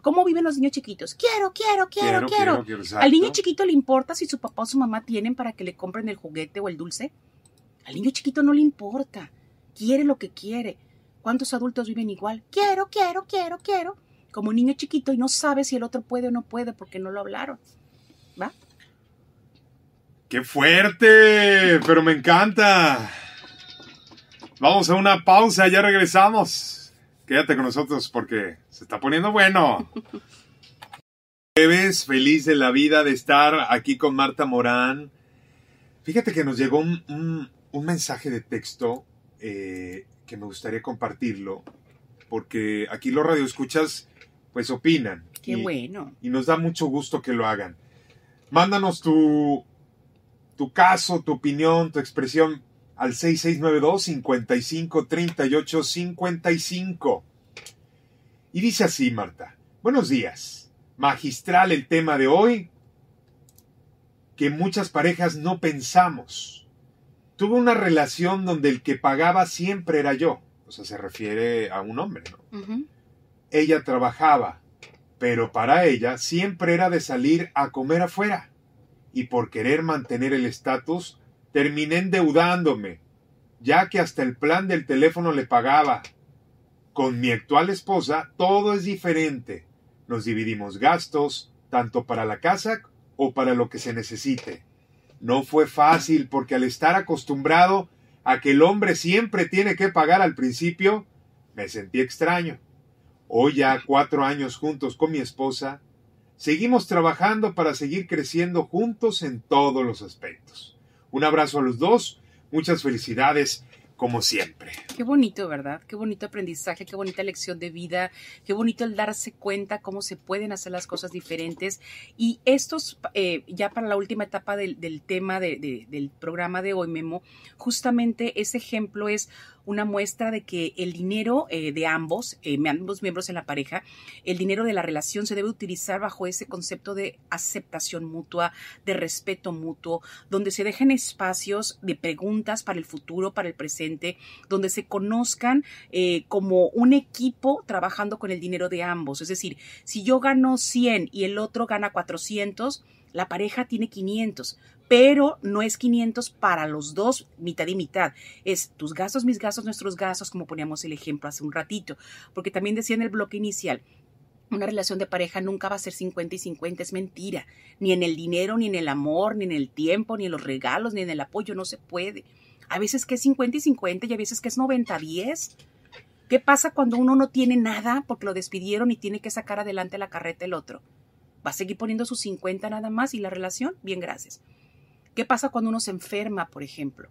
C: ¿Cómo viven los niños chiquitos? Quiero, quiero, quiero, quiero. Al niño chiquito le importa si su papá o su mamá tienen para que le compren el juguete o el dulce. Al niño chiquito no le importa. Quiere lo que quiere. ¿Cuántos adultos viven igual? Quiero, quiero, quiero, quiero. Como un niño chiquito y no sabe si el otro puede o no puede porque no lo hablaron. ¿Va?
B: ¡Qué fuerte! Pero me encanta. Vamos a una pausa, ya regresamos. Quédate con nosotros porque se está poniendo bueno. Jueves, feliz de la vida de estar aquí con Marta Morán. Fíjate que nos llegó un, mensaje de texto eh, que me gustaría compartirlo, porque aquí los radioescuchas pues opinan.
C: Qué bueno.
B: Y nos da mucho gusto que lo hagan. Mándanos tu, tu caso, tu opinión, tu expresión al 6692 55 38 55. Y dice así, Marta. Buenos días. Magistral el tema de hoy que muchas parejas no pensamos. Tuve una relación donde el que pagaba siempre era yo. O sea, se refiere a un hombre, ¿no? Ella trabajaba, pero para ella siempre era de salir a comer afuera. Y por querer mantener el estatus, terminé endeudándome, ya que hasta el plan del teléfono le pagaba. Con mi actual esposa todo es diferente. Nos dividimos gastos, tanto para la casa o para lo que se necesite. No fue fácil porque al estar acostumbrado a que el hombre siempre tiene que pagar al principio, me sentí extraño. Hoy ya cuatro años juntos con mi esposa, seguimos trabajando para seguir creciendo juntos en todos los aspectos. Un abrazo a los dos, muchas felicidades como siempre.
C: Qué bonito, ¿verdad? Qué bonito aprendizaje, qué bonita lección de vida, qué bonito el darse cuenta cómo se pueden hacer las cosas diferentes. Y estos, eh, ya para la última etapa del, tema del programa de hoy, Memo, justamente ese ejemplo es una muestra de que el dinero eh, de ambos, eh, ambos miembros en la pareja, el dinero de la relación se debe utilizar bajo ese concepto de aceptación mutua, de respeto mutuo, donde se dejen espacios de preguntas para el futuro, para el presente, donde se conozcan eh, como un equipo trabajando con el dinero de ambos. Es decir, si yo gano 100 y el otro gana 400, la pareja tiene 500, pero no es 500 para los dos, mitad y mitad. Es tus gastos, mis gastos, nuestros gastos, como poníamos el ejemplo hace un ratito. Porque también decía en el bloque inicial, una relación de pareja nunca va a ser 50 y 50, es mentira. Ni en el dinero, ni en el amor, ni en el tiempo, ni en los regalos, ni en el apoyo, no se puede. A veces que es 50 y 50 y a veces que es 90 10. ¿Qué pasa cuando uno no tiene nada porque lo despidieron y tiene que sacar adelante la carreta el otro? ¿Va a seguir poniendo sus 50 nada más y la relación? Bien, gracias. ¿Qué pasa cuando uno se enferma, por ejemplo,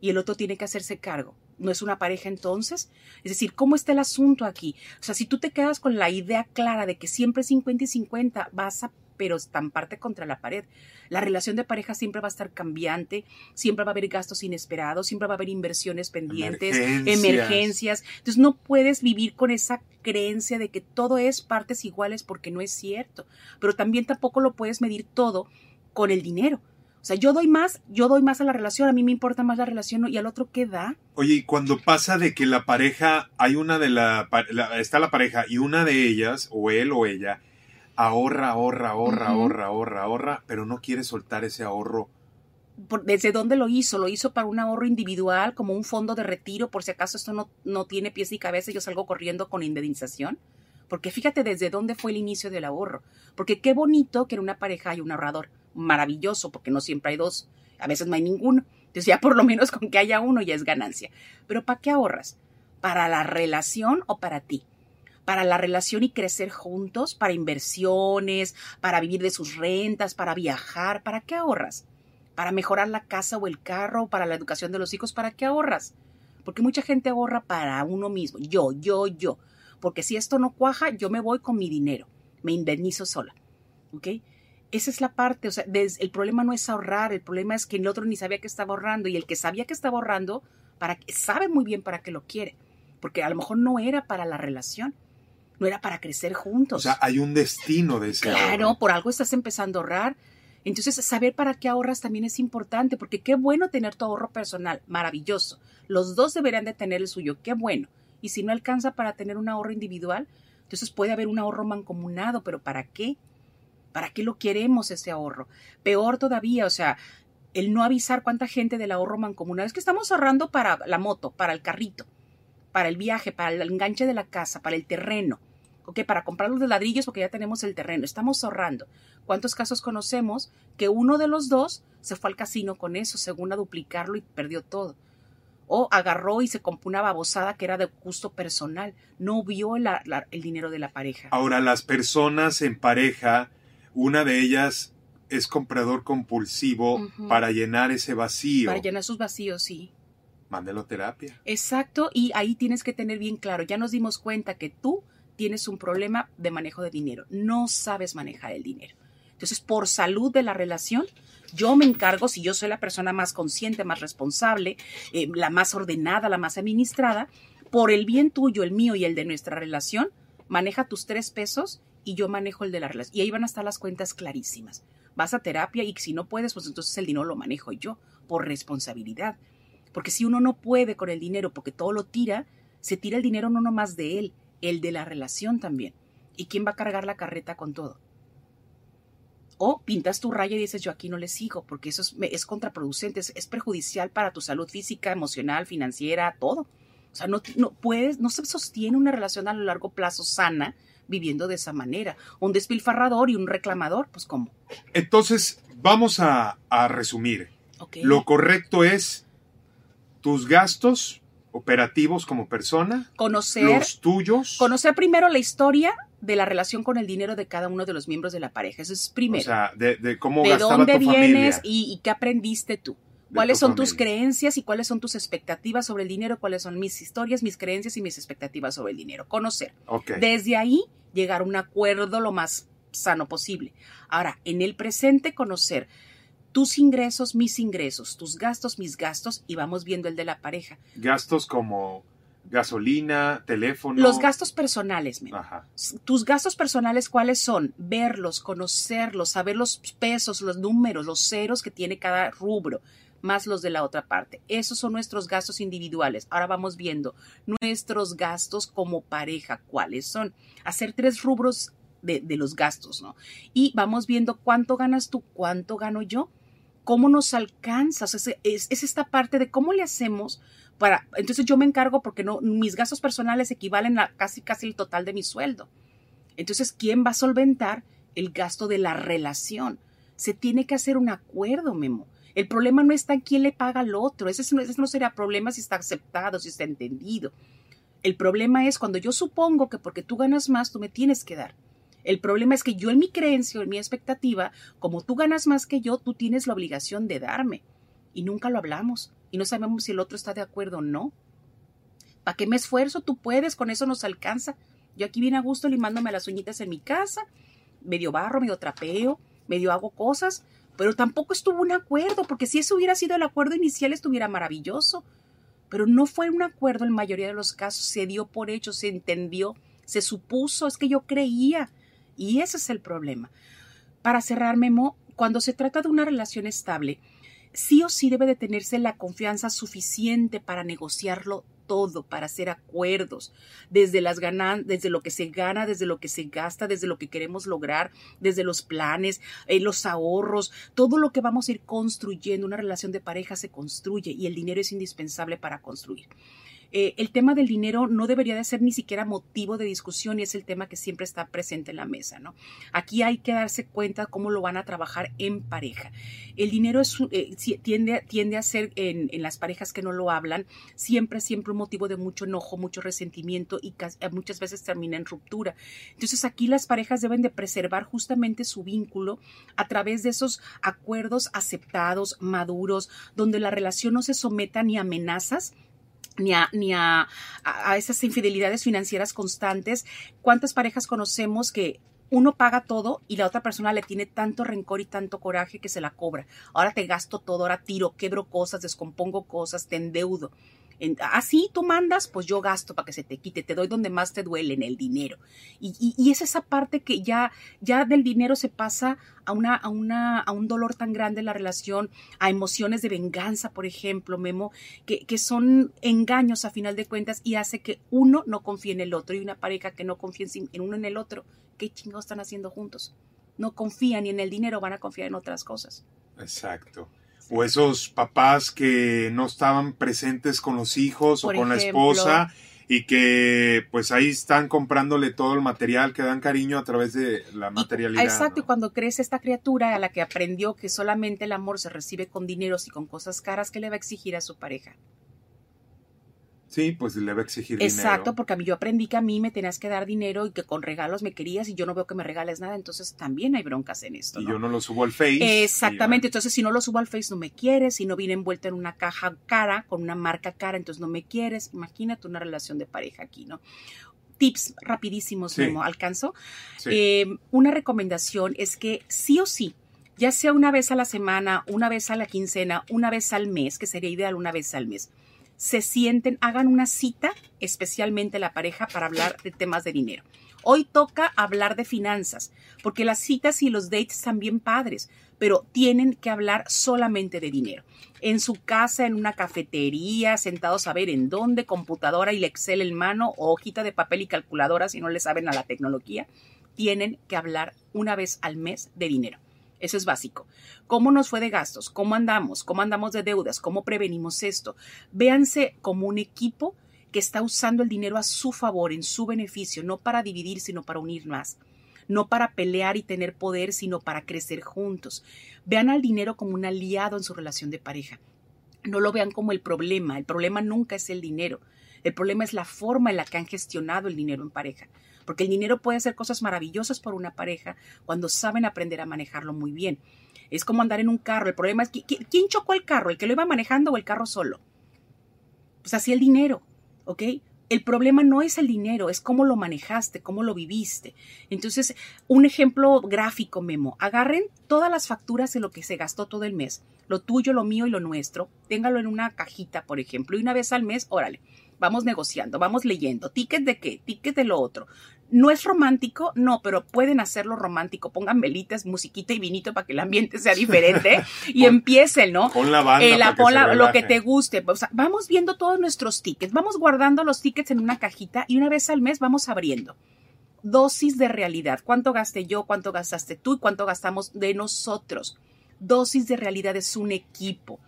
C: y el otro tiene que hacerse cargo? ¿No es una pareja entonces? Es decir, ¿cómo está el asunto aquí? O sea, si tú te quedas con la idea clara de que siempre 50 y 50, vas a pero estamparte contra la pared. La relación de pareja siempre va a estar cambiante, siempre va a haber gastos inesperados, siempre va a haber inversiones pendientes, emergencias. emergencias. Entonces no puedes vivir con esa creencia de que todo es partes iguales porque no es cierto. Pero también tampoco lo puedes medir todo con el dinero. O sea, yo doy más, yo doy más a la relación, a mí me importa más la relación y al otro qué da.
B: Oye, y cuando pasa de que la pareja, hay una de la, está la pareja y una de ellas, o él o ella, ahorra, ahorra, ahorra, ahorra, ahorra, ahorra, pero no quiere soltar ese ahorro.
C: ¿Desde dónde lo hizo? ¿Lo hizo para un ahorro individual, como un fondo de retiro, por si acaso esto no, no tiene pies y cabeza y yo salgo corriendo con indemnización? Porque fíjate desde dónde fue el inicio del ahorro. Porque qué bonito que en una pareja hay un ahorrador maravilloso, porque no siempre hay dos, a veces no hay ninguno. Entonces ya por lo menos con que haya uno ya es ganancia. Pero ¿para qué ahorras? ¿Para la relación o para ti? Para la relación y crecer juntos, para inversiones, para vivir de sus rentas, para viajar, ¿para qué ahorras? ¿Para mejorar la casa o el carro, para la educación de los hijos? ¿Para qué ahorras? Porque mucha gente ahorra para uno mismo, yo, yo, yo. Porque si esto no cuaja, yo me voy con mi dinero, me indemnizo sola. ¿Ok? Esa es la parte, o sea, el problema no es ahorrar, el problema es que el otro ni sabía que estaba ahorrando y el que sabía que estaba ahorrando para, sabe muy bien para qué lo quiere, porque a lo mejor no era para la relación. no era para crecer juntos.
B: O sea, hay un destino de ese
C: Claro, por algo estás empezando a ahorrar. Entonces, saber para qué ahorras también es importante, porque qué bueno tener tu ahorro personal, maravilloso. Los dos deberían de tener el suyo, qué bueno. Y si no alcanza para tener un ahorro individual, entonces puede haber un ahorro mancomunado, pero ¿para qué? ¿Para qué lo queremos ese ahorro? Peor todavía, o sea, el no avisar cuánta gente del ahorro mancomunado. Es que estamos ahorrando para la moto, para el carrito, para el viaje, para el enganche de la casa, para el terreno. ¿ok? Para comprar los ladrillos porque ya tenemos el terreno, estamos ahorrando. ¿Cuántos casos conocemos que uno de los dos se fue al casino con eso, según a duplicarlo y perdió todo? O agarró y se compró una babosada que era de gusto personal, no vio el dinero de la pareja.
B: Ahora, las personas en pareja, una de ellas es comprador compulsivo para llenar ese vacío.
C: Para llenar sus vacíos, sí.
B: Mándelo terapia.
C: Exacto, y ahí tienes que tener bien claro, ya nos dimos cuenta que tú tienes un problema de manejo de dinero, no sabes manejar el dinero. Entonces, por salud de la relación, yo me encargo, si yo soy la persona más consciente, más responsable, eh, la más ordenada, la más administrada, por el bien tuyo, el mío y el de nuestra relación, maneja tus tres pesos y yo manejo el de la relación. Y ahí van a estar las cuentas clarísimas. Vas a terapia y si no puedes, pues entonces el dinero lo manejo yo, por responsabilidad. Porque si uno no puede con el dinero porque todo lo tira, se tira el dinero no nomás de él, el de la relación también. ¿Y quién va a cargar la carreta con todo? O pintas tu raya y dices, yo aquí no le sigo, porque eso es, contraproducente, es, perjudicial para tu salud física, emocional, financiera, todo. O sea, no, no puedes, no se sostiene una relación a lo largo plazo sana viviendo de esa manera. Un despilfarrador y un reclamador, pues ¿cómo?
B: Entonces, vamos a, resumir. Lo correcto es tus gastos operativos como persona,
C: conocer
B: los tuyos,
C: conocer primero la historia de la relación con el dinero de cada uno de los miembros de la pareja. Eso es primero. O
B: sea, de, cómo
C: de dónde vienes y, qué aprendiste tú. ¿Cuáles son tus creencias y cuáles son tus expectativas sobre el dinero? ¿Cuáles son mis historias, mis creencias y mis expectativas sobre el dinero? Conocer. Desde ahí llegar a un acuerdo lo más sano posible. Ahora, en el presente conocer tus ingresos, mis ingresos, tus gastos, mis gastos, y vamos viendo el de la pareja.
B: Gastos como gasolina, teléfono.
C: Los gastos personales, Ajá. Tus gastos personales, ¿cuáles son? Verlos, conocerlos, saber los pesos, los números, los ceros que tiene cada rubro, más los de la otra parte. Esos son nuestros gastos individuales. Ahora vamos viendo nuestros gastos como pareja, ¿cuáles son? Hacer tres rubros de, los gastos, ¿no? Y vamos viendo cuánto ganas tú, cuánto gano yo cómo nos alcanzas, es, esta parte de cómo le hacemos para, entonces yo me encargo porque no, mis gastos personales equivalen a casi, casi el total de mi sueldo. Entonces, ¿quién va a solventar el gasto de la relación? Se tiene que hacer un acuerdo, Memo. El problema no está en quién le paga al otro. Ese no, sería problema si está aceptado, si está entendido. El problema es cuando yo supongo que porque tú ganas más, tú me tienes que dar. El problema es que yo en mi creencia, en mi expectativa, como tú ganas más que yo, tú tienes la obligación de darme. Y nunca lo hablamos. Y no sabemos si el otro está de acuerdo o no. ¿Para qué me esfuerzo? Tú puedes, con eso nos alcanza. Yo aquí vine a gusto limándome las uñitas en mi casa, medio barro, medio trapeo, medio hago cosas, pero tampoco estuvo un acuerdo, porque si eso hubiera sido el acuerdo inicial estuviera maravilloso. Pero no fue un acuerdo en mayoría de los casos, se dio por hecho, se entendió, se supuso, es que yo creía, y ese es el problema. Para cerrar, Memo, cuando se trata de una relación estable, sí o sí debe de tenerse la confianza suficiente para negociarlo todo, para hacer acuerdos, desde las ganan desde lo que se gana, desde lo que se gasta, desde lo que queremos lograr, desde los planes, eh, los ahorros, todo lo que vamos a ir construyendo, una relación de pareja se construye y el dinero es indispensable para construir. Eh, el tema del dinero no debería de ser ni siquiera motivo de discusión y es el tema que siempre está presente en la mesa, ¿no? Aquí hay que darse cuenta cómo lo van a trabajar en pareja. El dinero eh, tiende, a ser en, las parejas que no lo hablan siempre, siempre un motivo de mucho enojo, mucho resentimiento y eh, muchas veces termina en ruptura. Entonces aquí las parejas deben de preservar justamente su vínculo a través de esos acuerdos aceptados, maduros, donde la relación no se someta ni amenazas, ni, a, ni a, a, esas infidelidades financieras constantes. ¿Cuántas parejas conocemos que uno paga todo y la otra persona le tiene tanto rencor y tanto coraje que se la cobra? Ahora te gasto todo, ahora tiro, quebro cosas, descompongo cosas, te endeudo. Así tú mandas, pues yo gasto para que se te quite, te doy donde más te duele, en el dinero. Y, es esa parte que ya, ya del dinero se pasa a, una, a, una, a un dolor tan grande en la relación, a emociones de venganza, por ejemplo, Memo, que, que son engaños a final de cuentas y hace que uno no confíe en el otro y una pareja que no confía en uno en el otro. ¿Qué chingados están haciendo juntos? No confían ni en el dinero, van a confiar en otras cosas.
B: Exacto o esos papás que no estaban presentes con los hijos o con la esposa y que pues ahí están comprándole todo el material que dan cariño a través de la materialidad.
C: Exacto, y cuando crece esta criatura a la que aprendió que solamente el amor se recibe con dineros y con cosas caras, ¿qué le va a exigir a su pareja?
B: Sí, pues le va a exigir
C: dinero. Exacto, porque a mí yo aprendí que a mí me tenías que dar dinero y que con regalos me querías y yo no veo que me regales nada, entonces también hay broncas en esto.
B: Y yo no lo subo al Face.
C: Exactamente, entonces si no lo subo al Face no me quieres, si no viene envuelto en una caja cara, con una marca cara, entonces no me quieres. Imagínate una relación de pareja aquí, ¿no? Tips rapidísimos, Memo, ¿alcanzo? Eh, una recomendación es que sí o sí, ya sea una vez a la semana, una vez a la quincena, una vez al mes, que sería ideal una vez al mes, se sienten, hagan una cita, especialmente la pareja, para hablar de temas de dinero. Hoy toca hablar de finanzas, porque las citas y los dates están bien padres, pero tienen que hablar solamente de dinero. En su casa, en una cafetería, sentados a ver en dónde, computadora y el Excel en mano o hojita de papel y calculadora si no le saben a la tecnología, tienen que hablar una vez al mes de dinero. Eso es básico. ¿Cómo nos fue de gastos? ¿Cómo andamos? ¿Cómo andamos de deudas? ¿Cómo prevenimos esto? Véanse como un equipo que está usando el dinero a su favor, en su beneficio, no para dividir, sino para unir más. No para pelear y tener poder, sino para crecer juntos. Vean al dinero como un aliado en su relación de pareja. No lo vean como el problema. El problema nunca es el dinero. El problema es la forma en la que han gestionado el dinero en pareja porque el dinero puede hacer cosas maravillosas por una pareja cuando saben aprender a manejarlo muy bien. Es como andar en un carro. El problema es quién chocó el carro, el que lo iba manejando o el carro solo. Pues así el dinero, ¿ok? El problema no es el dinero, es cómo lo manejaste, cómo lo viviste. Entonces, un ejemplo gráfico, Memo. Agarren todas las facturas de lo que se gastó todo el mes, lo tuyo, lo mío y lo nuestro. Téngalo en una cajita, por ejemplo, y una vez al mes, órale, vamos negociando, vamos leyendo. ¿Ticket de qué? ¿Ticket de lo otro? No es romántico, no, pero pueden hacerlo romántico. Pongan velitas, musiquita y vinito para que el ambiente sea diferente y empiecen, ¿no?
B: Con la banda.
C: Eh, lo que te guste. O sea, vamos viendo todos nuestros tickets, vamos guardando los tickets en una cajita y una vez al mes vamos abriendo. Dosis de realidad. ¿Cuánto gasté yo? ¿Cuánto gastaste tú? ¿Y cuánto gastamos de nosotros? Dosis de realidad es un equipo.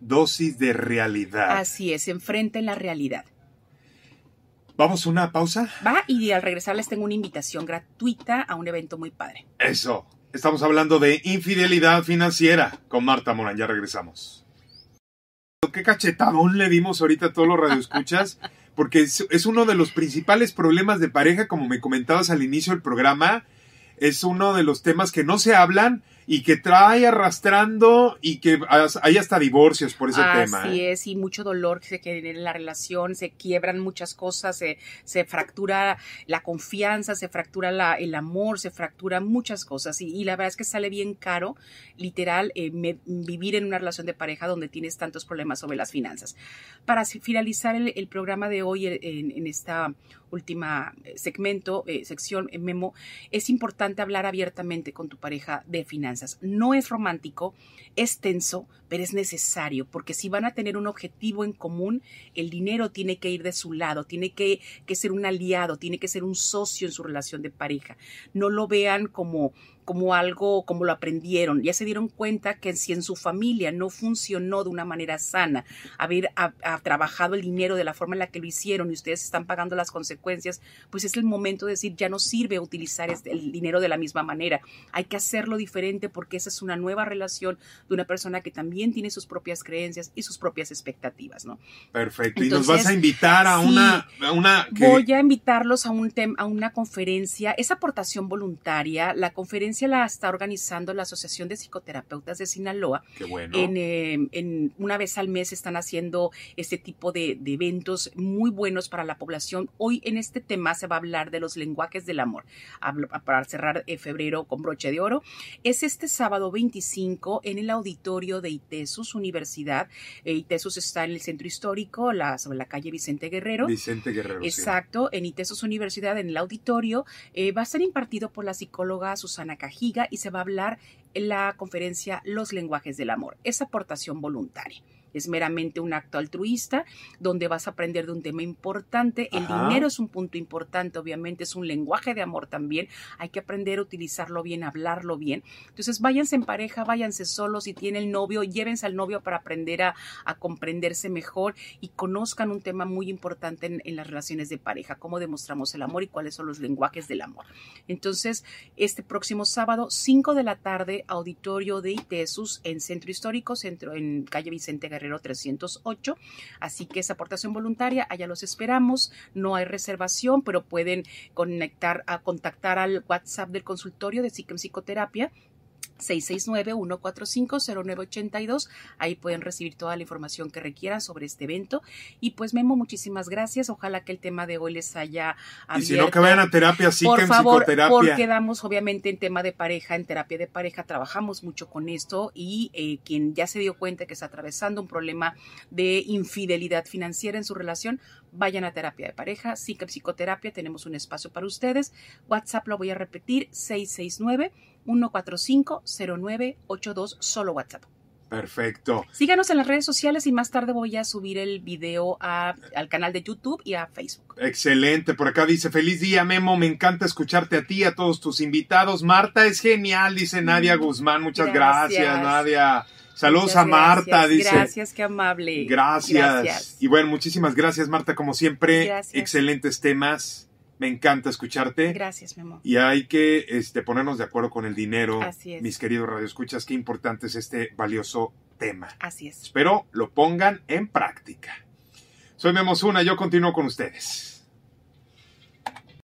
B: Dosis de realidad.
C: Así es, enfrenten la realidad.
B: Vamos a una pausa.
C: Va, y al regresar les tengo una invitación gratuita a un evento muy padre.
B: Eso. Estamos hablando de infidelidad financiera con Marta Morán. Ya regresamos. Qué cachetadón le dimos ahorita a todos los radioescuchas, porque es, es uno de los principales problemas de pareja, como me comentabas al inicio del programa. Es uno de los temas que no se hablan y que trae arrastrando y que hay hasta divorcios por ese tema.
C: Así ¿eh? es, y mucho dolor que se genera en la relación, se quiebran muchas cosas, se, se fractura la confianza, se fractura la, el amor, se fractura muchas cosas y, la verdad es que sale bien caro, literal, eh, vivir en una relación de pareja donde tienes tantos problemas sobre las finanzas. Para finalizar el, programa de hoy en, en esta última eh, segmento, sección, memo, es importante hablar abiertamente con tu pareja de finanzas no es romántico, es tenso, pero es necesario, porque si van a tener un objetivo en común, el dinero tiene que ir de su lado, tiene que, que ser un aliado, tiene que ser un socio en su relación de pareja. No lo vean como como algo, como lo aprendieron. Ya se dieron cuenta que si en su familia no funcionó de una manera sana, haber trabajado el dinero de la forma en la que lo hicieron y ustedes están pagando las consecuencias, pues es el momento de decir, ya no sirve utilizar este, el dinero de la misma manera. Hay que hacerlo diferente porque esa es una nueva relación de una persona que también tiene sus propias creencias y sus propias expectativas, ¿no?
B: Perfecto. y nos vas a invitar a una... una
C: Voy a invitarlos a, un a una conferencia. Es aportación voluntaria. La conferencia conferencia la está organizando la Asociación de Psicoterapeutas de Sinaloa.
B: Qué bueno.
C: En, eh, en una vez al mes están haciendo este tipo de, de, eventos muy buenos para la población. Hoy en este tema se va a hablar de los lenguajes del amor. Para cerrar eh, febrero con broche de oro. Es este sábado 25 en el auditorio de ITESUS Universidad. Eh, ITESUS está en el centro histórico, la, sobre la calle Vicente Guerrero.
B: Vicente Guerrero.
C: Exacto, en ITESUS Universidad, en el auditorio. Eh, va a ser impartido por la psicóloga Susana Cajiga y se va a hablar en la conferencia Los lenguajes del amor. Es aportación voluntaria es meramente un acto altruista donde vas a aprender de un tema importante. El dinero es un punto importante, obviamente, es un lenguaje de amor también. Hay que aprender a utilizarlo bien, hablarlo bien. Entonces, váyanse en pareja, váyanse solos. Si tienen novio, llévense al novio para aprender a, comprenderse mejor y conozcan un tema muy importante en, en las relaciones de pareja, cómo demostramos el amor y cuáles son los lenguajes del amor. Entonces, este próximo sábado, 5 de la tarde, auditorio de ITESUS en Centro Histórico, centro en calle Vicente Guerrero 308. Así que esa aportación voluntaria, allá los esperamos. No hay reservación, pero pueden conectar a contactar al WhatsApp del consultorio de psicoterapia 669-145-0982. Ahí pueden recibir toda la información que requieran sobre este evento. Y pues Memo, muchísimas gracias. Ojalá que el tema de hoy les haya abierto.
B: Y si no, que vayan a terapia, sí,
C: Por
B: que en
C: favor,
B: psicoterapia.
C: porque damos obviamente en tema de pareja, en terapia de pareja, trabajamos mucho con esto y eh, quien ya se dio cuenta que está atravesando un problema de infidelidad financiera en su relación, vayan a terapia de pareja, sí que psicoterapia, tenemos un espacio para ustedes. WhatsApp lo voy a repetir, 669 145-0982, solo WhatsApp.
B: Perfecto.
C: Síganos en las redes sociales y más tarde voy a subir el video al canal de YouTube y a Facebook.
B: Excelente. Por acá dice, feliz día, Memo. Me encanta escucharte a ti, a todos tus invitados. Marta es genial, dice Nadia mm, Guzmán. Muchas gracias, Nadia. Saludos a Marta, dice.
C: Gracias, qué amable.
B: Gracias. Y bueno, muchísimas gracias, Marta, como siempre. Excelentes temas. Me encanta escucharte.
C: Gracias, mi amor.
B: Y hay que este, ponernos de acuerdo con el dinero. Así es. Mis queridos radioescuchas, qué importante es este valioso tema.
C: Así es.
B: Espero lo pongan en práctica. Soy Memo Zuna, yo continúo con ustedes.